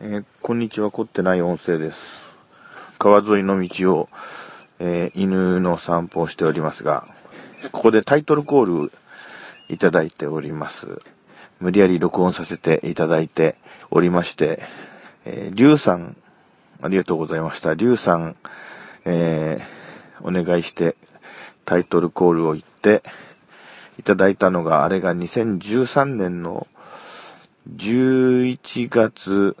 えーこんにちは、凝ってない音声です。川沿いの道を、えー犬の散歩をしておりますが、ここでタイトルコールいただいております。無理やり録音させていただいておりまして、えー、リュウさん、ありがとうございました。リュウさん、えーお願いしてタイトルコールを言っていただいたのが、あれが2013年の11月、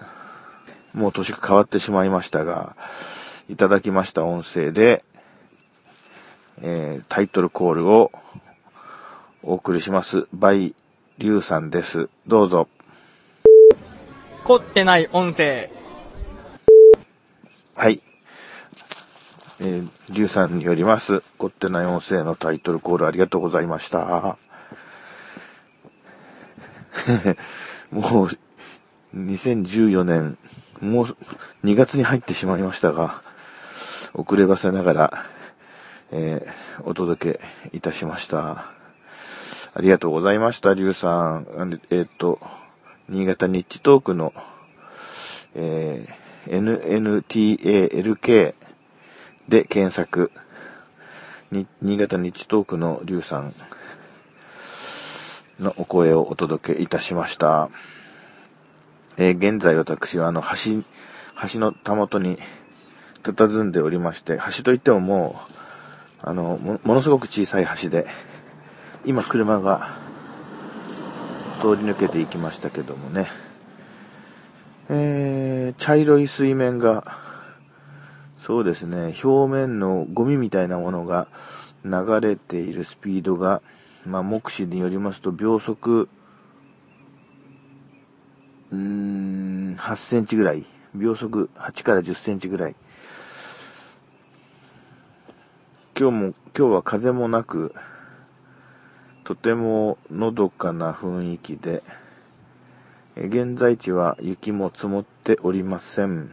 もう年が変わってしまいましたが、いただきました音声で、えータイトルコールをお送りします。バイ、リュウさんです。どうぞ。凝ってない音声。はい。えー、リュウさんによります、凝ってない音声のタイトルコールありがとうございました。もう、2014年、もう2月に入ってしまいましたが、遅ればせながら、えーお届けいたしました。ありがとうございました、リュウさん。あのえっ、と、新潟日地トークの、えー NNTALK で検索。に新潟日トークのリュウさんのお声をお届けいたしました。えー現在私はあの橋、橋のたもとに佇んでおりまして、橋といってももう、あの、ものすごく小さい橋で、今車が通り抜けていきましたけどもね、えー、茶色い水面が、そうですね、表面のゴミみたいなものが流れているスピードが、まあ、目視によりますと秒速、うーん、8センチぐらい。秒速8から10センチぐらい。今日も、今日は風もなく、とてものどかな雰囲気で、現在地は雪も積もっておりません。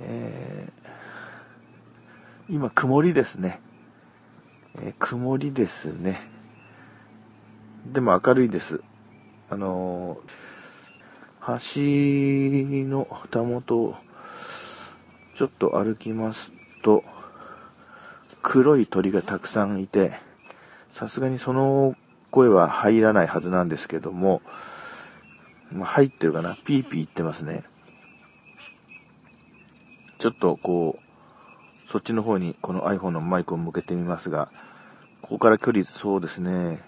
えー今曇りですね。えー曇りですね。でも明るいです。あのー橋のたもとをちょっと歩きますと、黒い鳥がたくさんいて、さすがにその声は入らないはずなんですけども、ま、入ってるかな？ピーピー言ってますね。ちょっとこう、そっちの方にこの iPhone のマイクを向けてみますが、ここから距離、そうですね、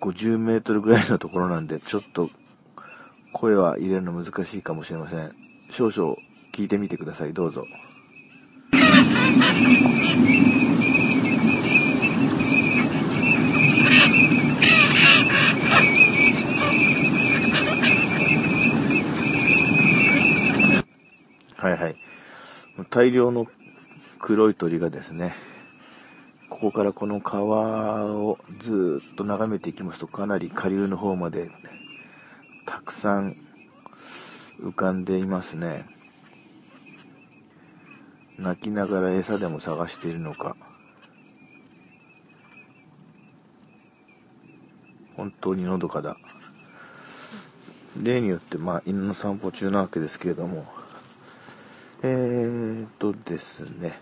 50メートルぐらいのところなんで、ちょっと声は入れるの難しいかもしれません。少々聞いてみてください、どうぞ。はいはい。大量の黒い鳥がですね、ここからこの川をずっと眺めていきますと、かなり下流の方までたくさん浮かんでいますね。泣きながら餌でも探しているのか。本当にのどかだ。例によって、まあ、犬の散歩中なわけですけれども、えーとですね。